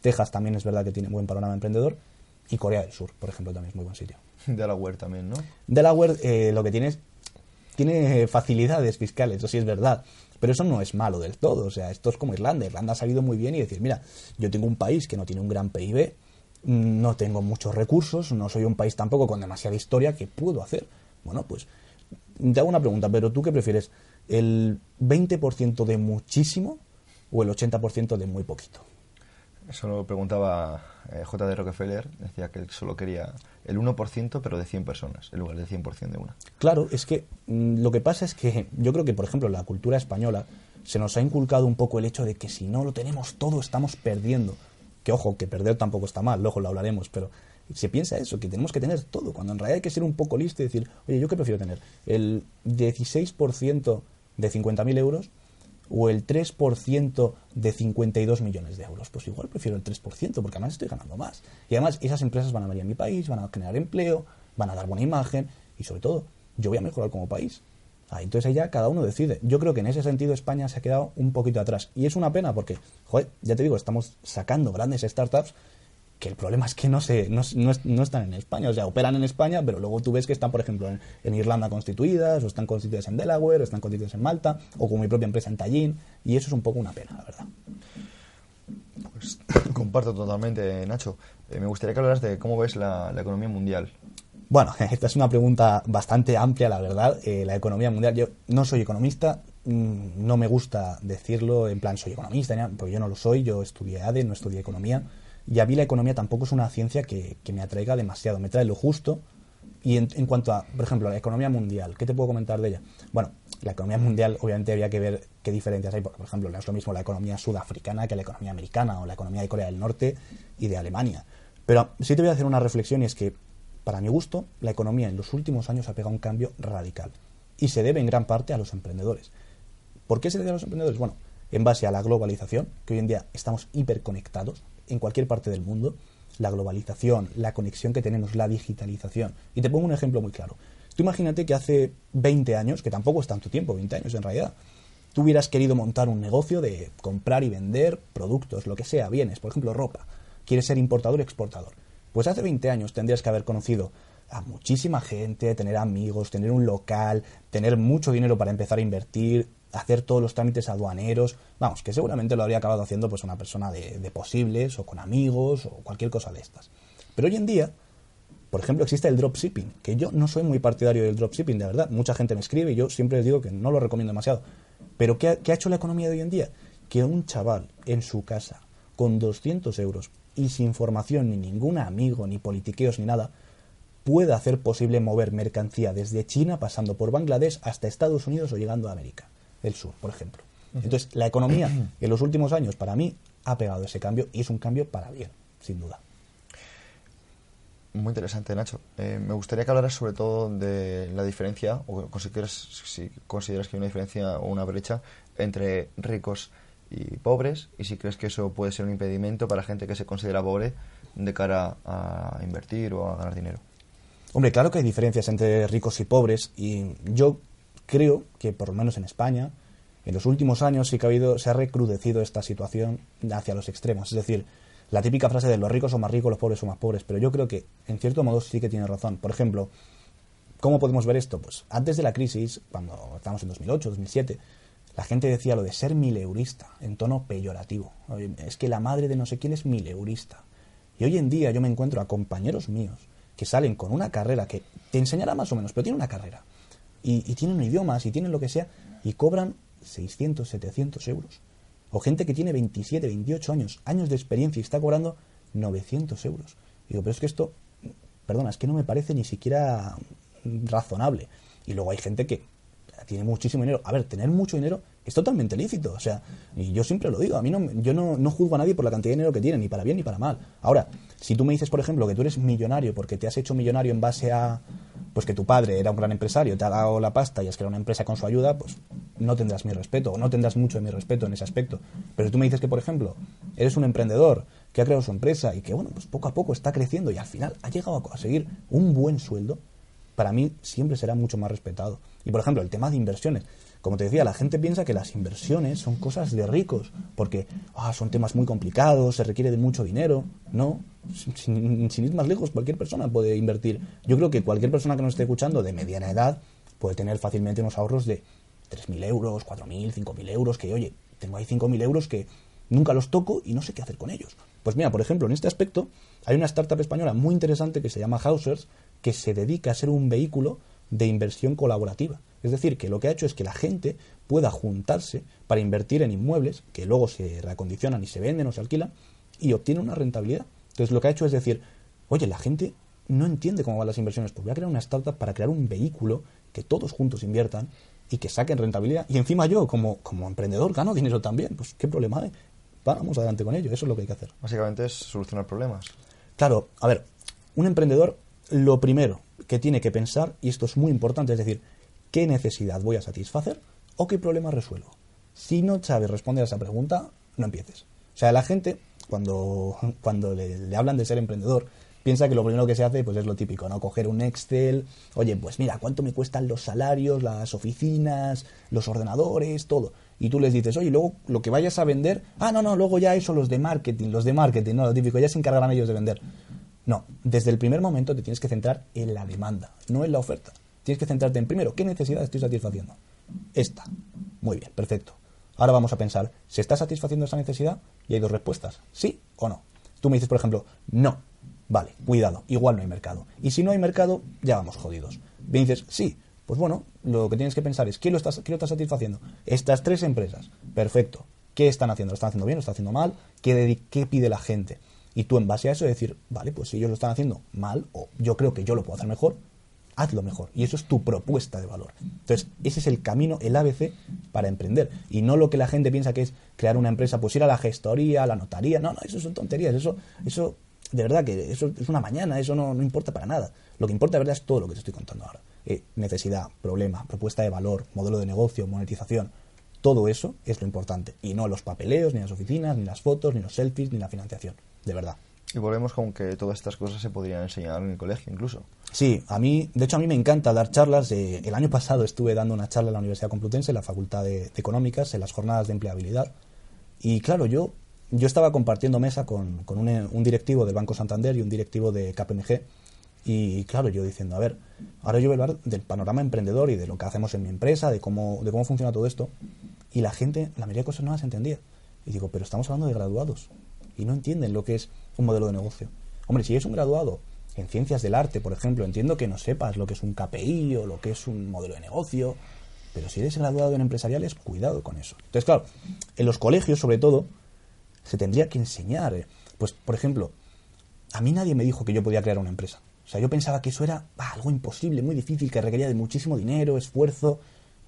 S2: Texas también es verdad que tiene buen panorama emprendedor, y Corea del Sur, por ejemplo, también es muy buen sitio.
S1: Delaware también, ¿no?
S2: Delaware eh, lo que tiene es, tiene facilidades fiscales, eso sí es verdad, pero eso no es malo del todo. O sea, esto es como Irlanda. Irlanda ha sabido muy bien y decir, mira, yo tengo un país que no tiene un gran PIB, no tengo muchos recursos, no soy un país tampoco con demasiada historia, ¿qué puedo hacer? Bueno, pues te hago una pregunta, pero ¿tú qué prefieres? ¿El 20% de muchísimo o el 80% de muy poquito?
S1: Eso lo preguntaba eh, J.D. Rockefeller, decía que él solo quería el 1%, pero de 100 personas, en lugar del 100% de una.
S2: Claro, es que mm, lo que pasa es que yo creo que, por ejemplo, la cultura española se nos ha inculcado un poco el hecho de que si no lo tenemos todo, estamos perdiendo. Que ojo, que perder tampoco está mal, luego lo hablaremos, pero se piensa eso, que tenemos que tener todo, cuando en realidad hay que ser un poco listo y decir, oye, ¿yo qué prefiero tener? ¿El 16% de 50.000 euros o el 3% de 52 millones de euros. Pues igual prefiero el 3%, porque además estoy ganando más. Y además esas empresas van a venir a mi país, van a generar empleo, van a dar buena imagen y sobre todo yo voy a mejorar como país. Ah, entonces ahí ya cada uno decide. Yo creo que en ese sentido España se ha quedado un poquito atrás. Y es una pena porque, joder, ya te digo, estamos sacando grandes startups que el problema es que no, se, no, no, están en España, o sea, operan en España, pero luego tú ves que están, por ejemplo, en, Irlanda constituidas, o están constituidas en Delaware, o están constituidas en Malta, o con mi propia empresa en Tallinn, y eso es un poco una pena, la verdad.
S1: Pues comparto totalmente, Nacho. Eh, me gustaría que hablaras de cómo ves la, economía mundial.
S2: Bueno, esta es una pregunta bastante amplia, la verdad. Eh, la economía mundial, yo no soy economista, mm, no me gusta decirlo en plan soy economista, porque yo no lo soy, yo estudié ADE, no estudié economía y a mí la economía tampoco es una ciencia que, me atraiga demasiado, me trae lo justo. Y en, cuanto a, por ejemplo, la economía mundial, ¿qué te puedo comentar de ella? Bueno, la economía mundial obviamente había que ver qué diferencias hay. Por, ejemplo, no es lo mismo la economía sudafricana que la economía americana o la economía de Corea del Norte y de Alemania. Pero sí te voy a hacer una reflexión y es que, para mi gusto, la economía en los últimos años ha pegado un cambio radical. Y se debe en gran parte a los emprendedores. ¿Por qué se debe a los emprendedores? Bueno, en base a la globalización, que hoy en día estamos hiperconectados, en cualquier parte del mundo, la globalización, la conexión que tenemos, la digitalización. Y te pongo un ejemplo muy claro. Tú imagínate que hace 20 años, que tampoco es tanto tiempo, 20 años en realidad, tú hubieras querido montar un negocio de comprar y vender productos, lo que sea, bienes, por ejemplo, ropa. Quieres ser importador y exportador. Pues hace 20 años tendrías que haber conocido a muchísima gente, tener amigos, tener un local, tener mucho dinero para empezar a invertir, hacer todos los trámites aduaneros, vamos, que seguramente lo habría acabado haciendo pues una persona de, posibles o con amigos o cualquier cosa de estas. Pero hoy en día, por ejemplo, existe el dropshipping, que yo no soy muy partidario del dropshipping, de verdad. Mucha gente me escribe y yo siempre les digo que no lo recomiendo demasiado. Pero ¿qué ha, qué ha hecho la economía de hoy en día? Que un chaval en su casa, con 200 euros y sin formación ni ningún amigo, ni politiqueos, ni nada, pueda hacer posible mover mercancía desde China pasando por Bangladesh hasta Estados Unidos o llegando a América del sur, por ejemplo. Entonces, la economía en los últimos años, para mí, ha pegado ese cambio y es un cambio para bien, sin duda.
S1: Muy interesante, Nacho. Eh, me gustaría que hablaras sobre todo de la diferencia, o consideras, si consideras que hay una diferencia o una brecha entre ricos y pobres, y si crees que eso puede ser un impedimento para gente que se considera pobre de cara a invertir o a ganar dinero.
S2: Hombre, claro que hay diferencias entre ricos y pobres, y yo creo que por lo menos en España, en los últimos años sí que ha habido, se ha recrudecido esta situación hacia los extremos. Es decir, la típica frase de los ricos son más ricos, los pobres son más pobres. Pero yo creo que, en cierto modo, sí que tiene razón. Por ejemplo, ¿cómo podemos ver esto? Pues antes de la crisis, cuando estábamos en 2008, 2007, la gente decía lo de ser mileurista, en tono peyorativo. Es que la madre de no sé quién es mileurista. Y hoy en día yo me encuentro a compañeros míos que salen con una carrera que te enseñará más o menos, pero tiene una carrera y, tienen idiomas y tienen lo que sea y cobran 600, 700 euros. O gente que tiene 27, 28 años, años de experiencia y está cobrando 900 euros. Digo, pero es que esto, perdona, es que no me parece ni siquiera razonable. Y luego hay gente que tiene muchísimo dinero. A ver, tener mucho dinero es totalmente lícito. O sea, y yo siempre lo digo, a mí no, yo no, no juzgo a nadie por la cantidad de dinero que tiene, ni para bien ni para mal. Ahora, si tú me dices, por ejemplo, que tú eres millonario porque te has hecho millonario en base a, pues que tu padre era un gran empresario, te ha dado la pasta y has creado una empresa con su ayuda, pues no tendrás mi respeto, o no tendrás mucho de mi respeto en ese aspecto. Pero tú me dices que, por ejemplo, eres un emprendedor que ha creado su empresa y que, bueno, pues poco a poco está creciendo y al final ha llegado a conseguir un buen sueldo, para mí siempre será mucho más respetado. Y, por ejemplo, el tema de inversiones. Como te decía, la gente piensa que las inversiones son cosas de ricos, porque ah, son temas muy complicados, se requiere de mucho dinero. No, sin, ir más lejos, cualquier persona puede invertir. Yo creo que cualquier persona que nos esté escuchando de mediana edad puede tener fácilmente unos ahorros de 3.000 euros, 4.000, 5.000 euros, que oye, tengo ahí 5.000 euros que nunca los toco y no sé qué hacer con ellos. Pues mira, por ejemplo, en este aspecto hay una startup española muy interesante que se llama Hausers, que se dedica a ser un vehículo de inversión colaborativa. Es decir, que lo que ha hecho es que la gente pueda juntarse para invertir en inmuebles que luego se reacondicionan y se venden o se alquilan y obtiene una rentabilidad. Entonces lo que ha hecho es decir, oye, la gente no entiende cómo van las inversiones, pues voy a crear una startup para crear un vehículo que todos juntos inviertan y que saquen rentabilidad. Y encima yo, como, como emprendedor, gano dinero también. Pues qué problema hay. Vamos adelante con ello, eso es lo que hay que hacer.
S1: Básicamente es solucionar problemas.
S2: Claro, a ver, un emprendedor lo primero que tiene que pensar, y esto es muy importante, es decir, qué necesidad voy a satisfacer o qué problema resuelvo. Si no sabes responder a esa pregunta, no empieces. O sea, la gente, cuando, cuando le, hablan de ser emprendedor, piensa que lo primero que se hace pues es lo típico, ¿no? Coger un Excel, oye, pues mira, ¿cuánto me cuestan los salarios, las oficinas, los ordenadores, todo? Y tú les dices, oye, luego lo que vayas a vender, ah, no, no, luego ya eso los de marketing, los de marketing, no, lo típico, ya se encargarán ellos de vender. No, desde el primer momento te tienes que centrar en la demanda, no en la oferta. Tienes que centrarte en primero, ¿qué necesidad estoy satisfaciendo? Esta. Muy bien, perfecto. Ahora vamos a pensar, ¿se está satisfaciendo esa necesidad? Y hay dos respuestas, sí o no. Tú me dices, por ejemplo, no. Vale, cuidado, igual no hay mercado. Y si no hay mercado, ya vamos jodidos. Me dices, sí, pues bueno, lo que tienes que pensar es, ¿quién lo está, lo está satisfaciendo? Estas tres empresas. Perfecto. ¿Qué están haciendo? ¿Lo están haciendo bien? ¿Lo están haciendo mal? ¿Qué, ¿Qué pide la gente? Y tú en base a eso decir, vale, pues si ellos lo están haciendo mal, o yo creo que yo lo puedo hacer mejor, hazlo mejor. Y eso es tu propuesta de valor. Entonces, ese es el camino, el ABC para emprender. Y no lo que la gente piensa que es crear una empresa, pues ir a la gestoría, a la notaría. No, no, eso son tonterías. Eso, eso de verdad que eso es una mañana, eso no, no importa para nada. Lo que importa de verdad es todo lo que te estoy contando ahora. Eh, necesidad, problema, propuesta de valor, modelo de negocio, monetización. Todo eso es lo importante. Y no los papeleos, ni las oficinas, ni las fotos, ni los selfies, ni la financiación. De verdad.
S1: Y volvemos con que todas estas cosas se podrían enseñar en el colegio incluso.
S2: Sí, a mí, de hecho a mí me encanta dar charlas. El año pasado estuve dando una charla en la Universidad Complutense, en la Facultad de, Económicas, en las jornadas de empleabilidad. Y claro, yo, yo estaba compartiendo mesa con, con un, un, directivo del Banco Santander y un directivo de KPMG. Y claro, yo diciendo, a ver, ahora yo voy a hablar del panorama emprendedor y de lo que hacemos en mi empresa, de cómo, de cómo funciona todo esto. Y la gente, la mayoría de cosas no las entendía. Y digo, pero estamos hablando de graduados. Y no entienden lo que es un modelo de negocio. Hombre, si eres un graduado en ciencias del arte, por ejemplo, entiendo que no sepas lo que es un KPI o lo que es un modelo de negocio, pero si eres graduado en empresariales, cuidado con eso. Entonces, claro, en los colegios, sobre todo, se tendría que enseñar. Eh, pues, por ejemplo, a mí nadie me dijo que yo podía crear una empresa. O sea, yo pensaba que eso era algo imposible, muy difícil, que requería de muchísimo dinero, esfuerzo.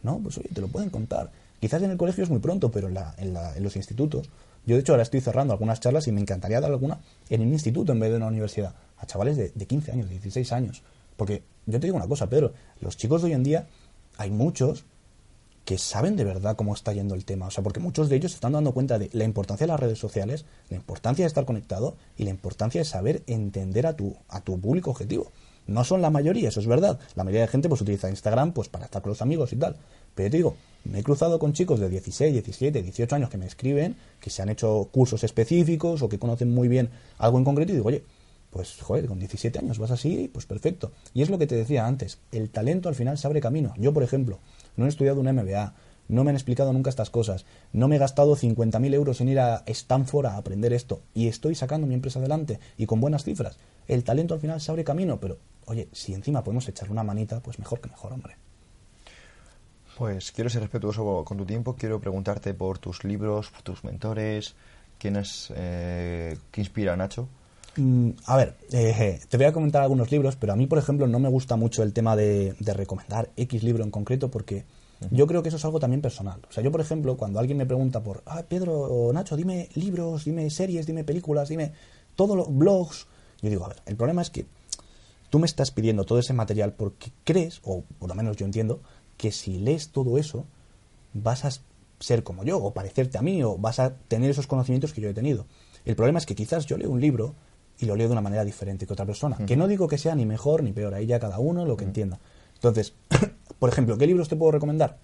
S2: No, pues oye, te lo pueden contar. Quizás en el colegio es muy pronto, pero en, en los institutos yo, de hecho, ahora estoy cerrando algunas charlas y me encantaría dar alguna en un instituto en vez de una universidad, a chavales de, de 15 años, de 16 años. Porque yo te digo una cosa, Pedro, los chicos de hoy en día, hay muchos que saben de verdad cómo está yendo el tema. O sea, porque muchos de ellos se están dando cuenta de la importancia de las redes sociales, la importancia de estar conectado y la importancia de saber entender a tu, a tu público objetivo. No son la mayoría, eso es verdad. La mayoría de gente pues utiliza Instagram pues para estar con los amigos y tal. Pero te digo, me he cruzado con chicos de 16, 17, 18 años que me escriben, que se han hecho cursos específicos o que conocen muy bien algo en concreto y digo, oye, pues joder, con 17 años vas así, pues perfecto. Y es lo que te decía antes, el talento al final se abre camino. Yo, por ejemplo, no he estudiado un MBA, no me han explicado nunca estas cosas, no me he gastado 50.000 euros en ir a Stanford a aprender esto y estoy sacando mi empresa adelante y con buenas cifras. El talento al final se abre camino, pero oye, si encima podemos echarle una manita, pues mejor que mejor, hombre.
S1: Pues quiero ser respetuoso con tu tiempo, quiero preguntarte por tus libros, por tus mentores, quiénes, eh, qué inspira a Nacho.
S2: Mm, a ver, eh, te voy a comentar algunos libros, pero a mí, por ejemplo, no me gusta mucho el tema de, recomendar X libro en concreto porque yo creo que eso es algo también personal. O sea, yo, por ejemplo, cuando alguien me pregunta por, ah, Pedro o Nacho, dime libros, dime series, dime películas, dime todos los blogs, yo digo, a ver, el problema es que tú me estás pidiendo todo ese material porque crees, o por lo menos yo entiendo, que si lees todo eso, vas a ser como yo, o parecerte a mí, o vas a tener esos conocimientos que yo he tenido. El problema es que quizás yo leo un libro y lo leo de una manera diferente que otra persona. Que no digo que sea ni mejor ni peor, ahí ya cada uno lo que entienda. Entonces, por ejemplo, ¿qué libros te puedo recomendar?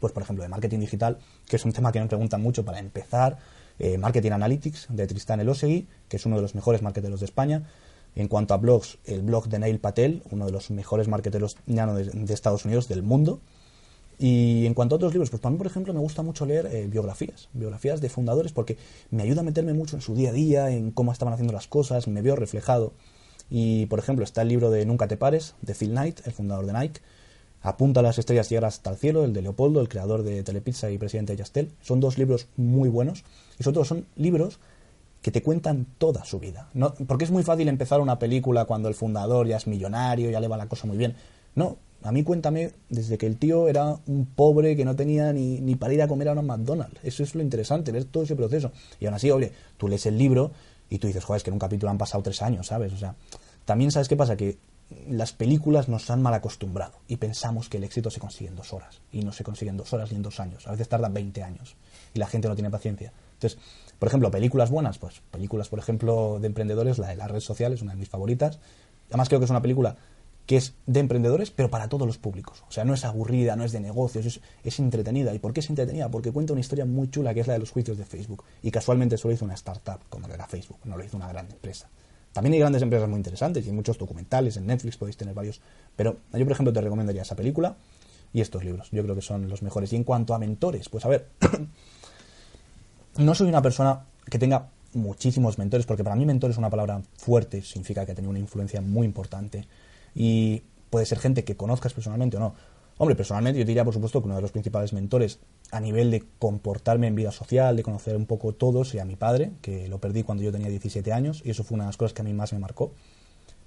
S2: Pues, por ejemplo, de marketing digital, que es un tema que me preguntan mucho para empezar. Eh, marketing Analytics, de Tristan Elosegui, que es uno de los mejores marketeros de España. En cuanto a blogs, el blog de Neil Patel, uno de los mejores marketeros de, de Estados Unidos, del mundo. Y en cuanto a otros libros, pues para mí, por ejemplo, me gusta mucho leer eh, biografías, biografías de fundadores, porque me ayuda a meterme mucho en su día a día, en cómo estaban haciendo las cosas, me veo reflejado. Y, por ejemplo, está el libro de Nunca te pares, de Phil Knight, el fundador de Nike. Apunta a las estrellas llegar hasta el cielo, el de Leopoldo, el creador de Telepizza y presidente de Yastel. Son dos libros muy buenos. Y sobre todo son libros que te cuentan toda su vida. No, porque es muy fácil empezar una película cuando el fundador ya es millonario, ya le va la cosa muy bien. No, a mí cuéntame desde que el tío era un pobre que no tenía ni, ni para ir a comer a un McDonald's. Eso es lo interesante, ver todo ese proceso. Y aún así, oye, tú lees el libro y tú dices, joder, es que en un capítulo han pasado tres años, ¿sabes? O sea, también sabes qué pasa, que las películas nos han mal acostumbrado y pensamos que el éxito se consigue en dos horas. Y no se consigue en dos horas ni en dos años. A veces tarda 20 años y la gente no tiene paciencia. Entonces, por ejemplo, películas buenas, pues películas, por ejemplo, de emprendedores, la de las redes sociales, una de mis favoritas. Además creo que es una película que es de emprendedores, pero para todos los públicos. O sea, no es aburrida, no es de negocios, es, entretenida. ¿Y por qué es entretenida? Porque cuenta una historia muy chula, que es la de los juicios de Facebook. Y casualmente solo hizo una startup, como era Facebook, no lo hizo una gran empresa. También hay grandes empresas muy interesantes y hay muchos documentales, en Netflix podéis tener varios. Pero yo, por ejemplo, te recomendaría esa película y estos libros. Yo creo que son los mejores. Y en cuanto a mentores, pues a ver, no soy una persona que tenga muchísimos mentores, porque para mí mentor es una palabra fuerte, significa que ha tenido una influencia muy importante. Y puede ser gente que conozcas personalmente o no. Hombre, personalmente yo diría, por supuesto, que uno de los principales mentores a nivel de comportarme en vida social, de conocer un poco todo, sería mi padre, que lo perdí cuando yo tenía 17 años, y eso fue una de las cosas que a mí más me marcó.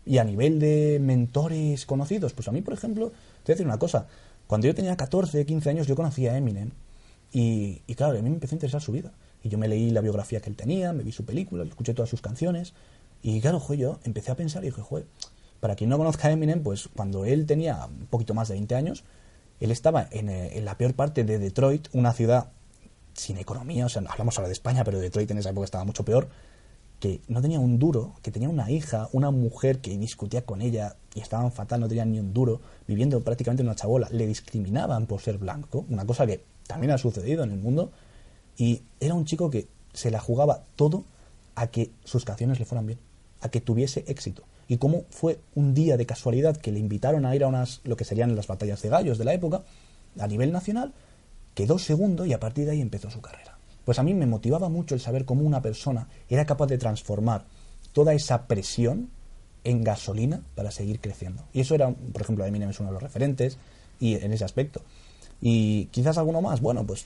S2: Y a nivel de mentores conocidos, pues a mí, por ejemplo, te voy a decir una cosa. Cuando yo tenía 14, 15 años, yo conocía a Eminem, y, y claro, a mí me empezó a interesar su vida. Y yo me leí la biografía que él tenía, me vi su película, escuché todas sus canciones. Y claro, yo empecé a pensar y dije, joder, para quien no conozca a Eminem, pues cuando él tenía un poquito más de 20 años, él estaba en, eh, en la peor parte de Detroit, una ciudad sin economía, o sea, hablamos ahora de España, pero Detroit en esa época estaba mucho peor, que no tenía un duro, que tenía una hija, una mujer que discutía con ella y estaban fatal, no tenían ni un duro, viviendo prácticamente en una chabola, le discriminaban por ser blanco, una cosa que también ha sucedido en el mundo, y era un chico que se la jugaba todo a que sus canciones le fueran bien, a que tuviese éxito. Y cómo fue un día de casualidad que le invitaron a ir a unas, lo que serían las batallas de gallos de la época, a nivel nacional, quedó segundo y a partir de ahí empezó su carrera. Pues a mí me motivaba mucho el saber cómo una persona era capaz de transformar toda esa presión en gasolina para seguir creciendo. Y eso era, por ejemplo, Eminem es uno de los referentes y en ese aspecto. Y quizás alguno más, bueno, pues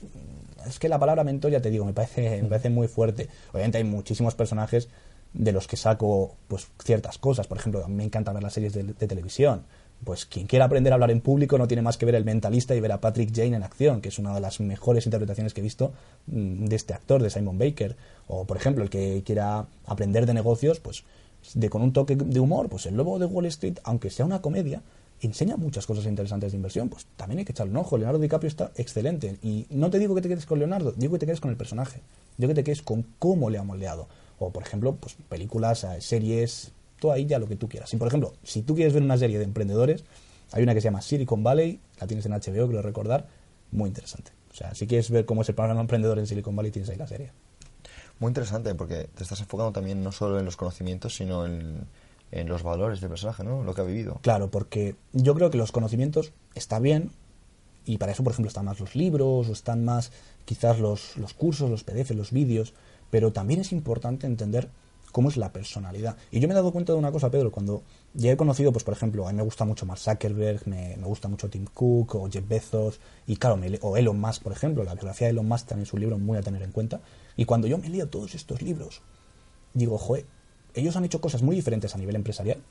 S2: es que la palabra mentor, ya te digo, me parece, me parece muy fuerte. Obviamente hay muchísimos personajes de los que saco pues ciertas cosas. Por ejemplo, a me encanta ver las series de, televisión. Pues quien quiera aprender a hablar en público no tiene más que ver El Mentalista y ver a Patrick Jane en acción, que es una de las mejores interpretaciones que he visto mm, de este actor, de Simon Baker. O, por ejemplo, el que quiera aprender de negocios, pues de con un toque de humor, pues El Lobo de Wall Street, aunque sea una comedia, enseña muchas cosas interesantes de inversión, pues también hay que echarle un ojo. Leonardo DiCaprio está excelente. Y no te digo que te quedes con Leonardo, digo que te quedes con el personaje. Digo que te quedes con cómo le ha moldeado. O, por ejemplo, pues películas, eh, series, todo ahí ya lo que tú quieras. Y, por ejemplo, si tú quieres ver una serie de emprendedores, hay una que se llama Silicon Valley, la tienes en HBO, creo recordar, muy interesante. O sea, si quieres ver cómo es el programa emprendedor en Silicon Valley, tienes ahí la serie.
S1: Muy interesante, porque te estás enfocando también no solo en los conocimientos, sino en en los valores del personaje, ¿no? Lo que ha vivido.
S2: Claro, porque yo creo que los conocimientos está bien y para eso, por ejemplo, están más los libros o están más quizás los, los cursos, los PDF, los vídeos, pero también es importante entender cómo es la personalidad. Y yo me he dado cuenta de una cosa, Pedro, cuando ya he conocido, pues por ejemplo, a mí me gusta mucho Mark Zuckerberg, me, me gusta mucho Tim Cook o Jeff Bezos, y claro, o Elon Musk, por ejemplo, la biografía de Elon Musk también es un libro muy a tener en cuenta. Y cuando yo me leo todos estos libros, digo, joder, ellos han hecho cosas muy diferentes a nivel empresarial,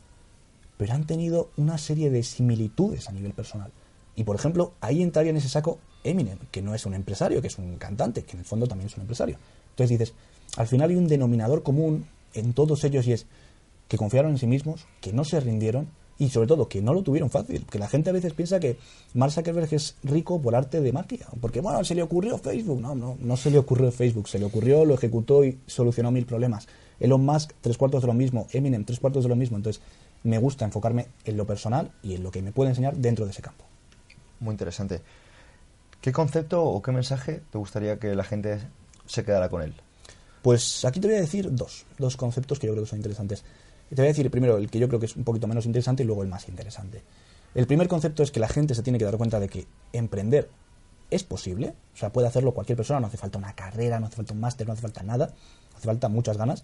S2: pero han tenido una serie de similitudes a nivel personal. Y por ejemplo, ahí entraría en ese saco Eminem, que no es un empresario, que es un cantante, que en el fondo también es un empresario. Entonces dices, al final hay un denominador común en todos ellos y es que confiaron en sí mismos, que no se rindieron y sobre todo que no lo tuvieron fácil. Que la gente a veces piensa que Mark Zuckerberg es rico por arte de magia, porque bueno, se le ocurrió Facebook. No, no, no se le ocurrió Facebook, se le ocurrió, lo ejecutó y solucionó mil problemas. Elon Musk, tres cuartos de lo mismo, Eminem, tres cuartos de lo mismo. Entonces, me gusta enfocarme en lo personal y en lo que me puede enseñar dentro de ese campo.
S1: Muy interesante. ¿Qué concepto o qué mensaje te gustaría que la gente se quedara con él?
S2: Pues aquí te voy a decir dos, dos conceptos que yo creo que son interesantes. Te voy a decir primero el que yo creo que es un poquito menos interesante y luego el más interesante. El primer concepto es que la gente se tiene que dar cuenta de que emprender es posible, o sea, puede hacerlo cualquier persona, no hace falta una carrera, no hace falta un máster, no hace falta nada, hace falta muchas ganas,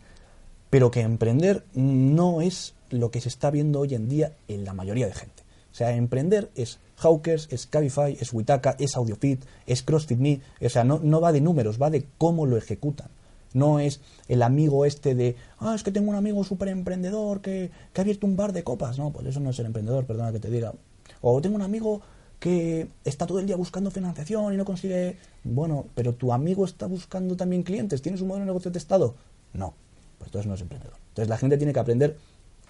S2: pero que emprender no es lo que se está viendo hoy en día en la mayoría de gente. O sea, emprender es Hawkers, es Cabify, es Witaka, es AudioFit, es CrossFit Me. O sea, no, no va de números, va de cómo lo ejecutan. No es el amigo este de, ah, es que tengo un amigo súper emprendedor que, ha abierto un bar de copas. No, pues eso no es ser emprendedor, perdona que te diga. O tengo un amigo que está todo el día buscando financiación y no consigue. Bueno, pero tu amigo está buscando también clientes. ¿Tienes un modelo de negocio testado? No pues entonces no es emprendedor. Entonces la gente tiene que aprender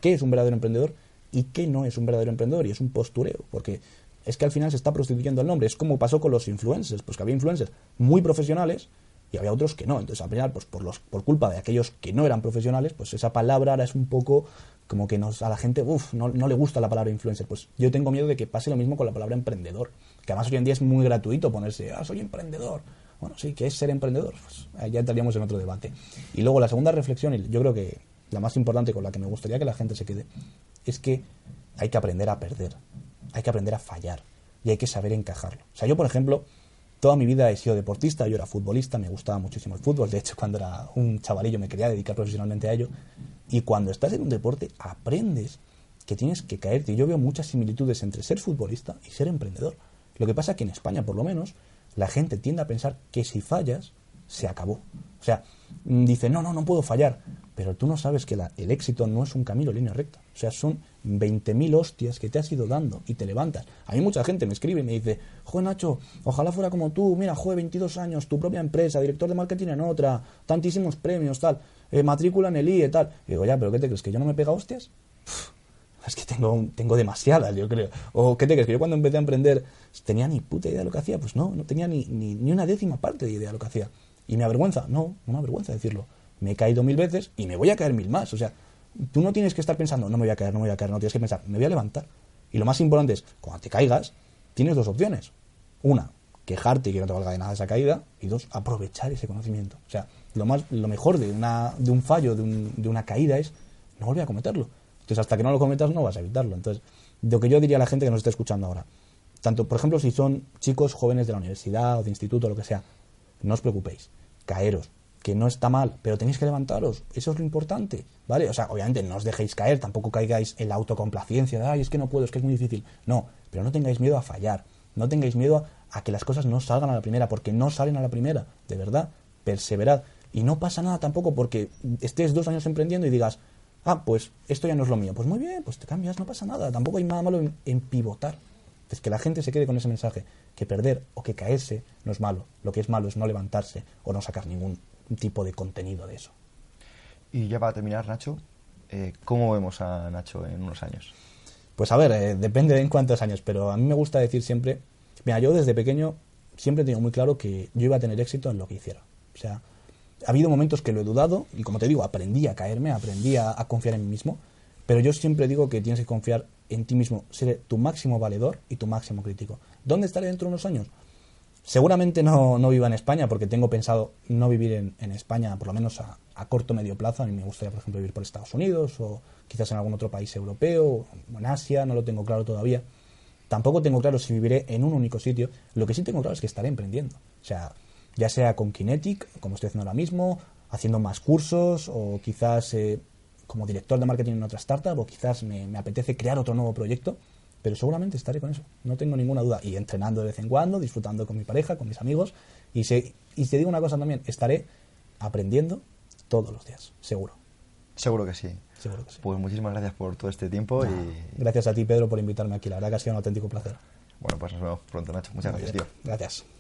S2: qué es un verdadero emprendedor y qué no es un verdadero emprendedor y es un postureo, porque es que al final se está prostituyendo el nombre. Es como pasó con los influencers, pues que había influencers muy profesionales y había otros que no. Entonces, al final, pues por, los, por culpa de aquellos que no eran profesionales, pues esa palabra ahora es un poco como que nos, a la gente, uff, no, no, le gusta la palabra influencer. Pues yo tengo miedo de que pase lo mismo con la palabra emprendedor, que además hoy en día es muy gratuito ponerse, ah, soy emprendedor. Bueno, sí, ¿qué es ser emprendedor? Pues ya entraríamos en otro debate. Y luego la segunda reflexión, y yo creo que la más importante con la que me gustaría que la gente se quede, es que hay que aprender a perder, hay que aprender a fallar y hay que saber encajarlo. O sea, yo, por ejemplo, toda mi vida he sido deportista, yo era futbolista, me gustaba muchísimo el fútbol, de hecho, cuando era un chavalillo me quería dedicar profesionalmente a ello, y cuando estás en un deporte aprendes que tienes que caerte. Yo veo muchas similitudes entre ser futbolista y ser emprendedor. Lo que pasa es que en España, por lo menos, la gente tiende a pensar que si fallas, se acabó. O sea, mm, dice, no, no, no puedo fallar. Pero tú no sabes que el éxito no es un camino línea recta. O sea, son 20.000 hostias que te has ido dando y te levantas. A mí mucha gente me escribe y me dice, joder Nacho, ojalá fuera como tú, mira, joder, 22 años, tu propia empresa, director de marketing en otra, tantísimos premios, tal, eh, matrícula en el IE, tal. Y digo, ya, pero ¿qué te crees? ¿Que yo no me pega hostias? es que tengo, tengo demasiadas, yo creo. ¿O qué te crees? Que yo cuando empecé a emprender tenía ni puta idea de lo que hacía. Pues no, no tenía ni, ni, ni una décima parte de idea de lo que hacía. ¿Y me avergüenza? No, no me avergüenza decirlo me he caído mil veces y me voy a caer mil más. O sea, tú no tienes que estar pensando, no me voy a caer, no me voy a caer, no tienes que pensar, me voy a levantar. Y lo más importante es, cuando te caigas, tienes dos opciones. Una, quejarte y que no te valga de nada esa caída. Y dos, aprovechar ese conocimiento. O sea, lo, más, lo mejor de, una, de un fallo, de, un, de una caída es no volver a cometerlo. Entonces, hasta que no lo cometas, no vas a evitarlo. Entonces, lo que yo diría a la gente que nos está escuchando ahora, tanto, por ejemplo, si son chicos jóvenes de la universidad o de instituto o lo que sea, no os preocupéis, caeros, que no está mal, pero tenéis que levantaros, eso es lo importante, ¿vale? O sea, obviamente no os dejéis caer, tampoco caigáis en la autocomplacencia de, ay, es que no puedo, es que es muy difícil. No, pero no tengáis miedo a fallar, no tengáis miedo a, que las cosas no salgan a la primera, porque no salen a la primera, de verdad, perseverad. Y no pasa nada tampoco porque estés dos años emprendiendo y digas, ah, pues esto ya no es lo mío. Pues muy bien, pues te cambias, no pasa nada, tampoco hay nada malo en, en pivotar. Es que la gente se quede con ese mensaje, que perder o que caerse no es malo, lo que es malo es no levantarse o no sacar ningún tipo de contenido de eso.
S1: Y ya para terminar, Nacho, eh, ¿cómo vemos a Nacho en unos años?
S2: Pues a ver, eh, depende de en cuántos años, pero a mí me gusta decir siempre, mira, yo desde pequeño siempre he tenido muy claro que yo iba a tener éxito en lo que hiciera. O sea, ha habido momentos que lo he dudado y como te digo, aprendí a caerme, aprendí a, a confiar en mí mismo, pero yo siempre digo que tienes que confiar en ti mismo, ser tu máximo valedor y tu máximo crítico. ¿Dónde estaré dentro de unos años? Seguramente no, no viva en España porque tengo pensado no vivir en, en España, por lo menos a, a corto medio plazo. A mí me gustaría, por ejemplo, vivir por Estados Unidos o quizás en algún otro país europeo o en Asia, no lo tengo claro todavía. Tampoco tengo claro si viviré en un único sitio. Lo que sí tengo claro es que estaré emprendiendo. O sea, ya sea con Kinetic, como estoy haciendo ahora mismo, haciendo más cursos o quizás eh, como director de marketing en otra startup o quizás me, me apetece crear otro nuevo proyecto pero seguramente estaré con eso, no tengo ninguna duda. Y entrenando de vez en cuando, disfrutando con mi pareja, con mis amigos. Y, se, y te digo una cosa también, estaré aprendiendo todos los días, seguro.
S1: Seguro que sí.
S2: Seguro que sí.
S1: Pues muchísimas gracias por todo este tiempo. Y...
S2: Gracias a ti, Pedro, por invitarme aquí. La verdad que ha sido un auténtico placer.
S1: Bueno, pues nos vemos pronto, Nacho. Muchas gracias, tío.
S2: Gracias.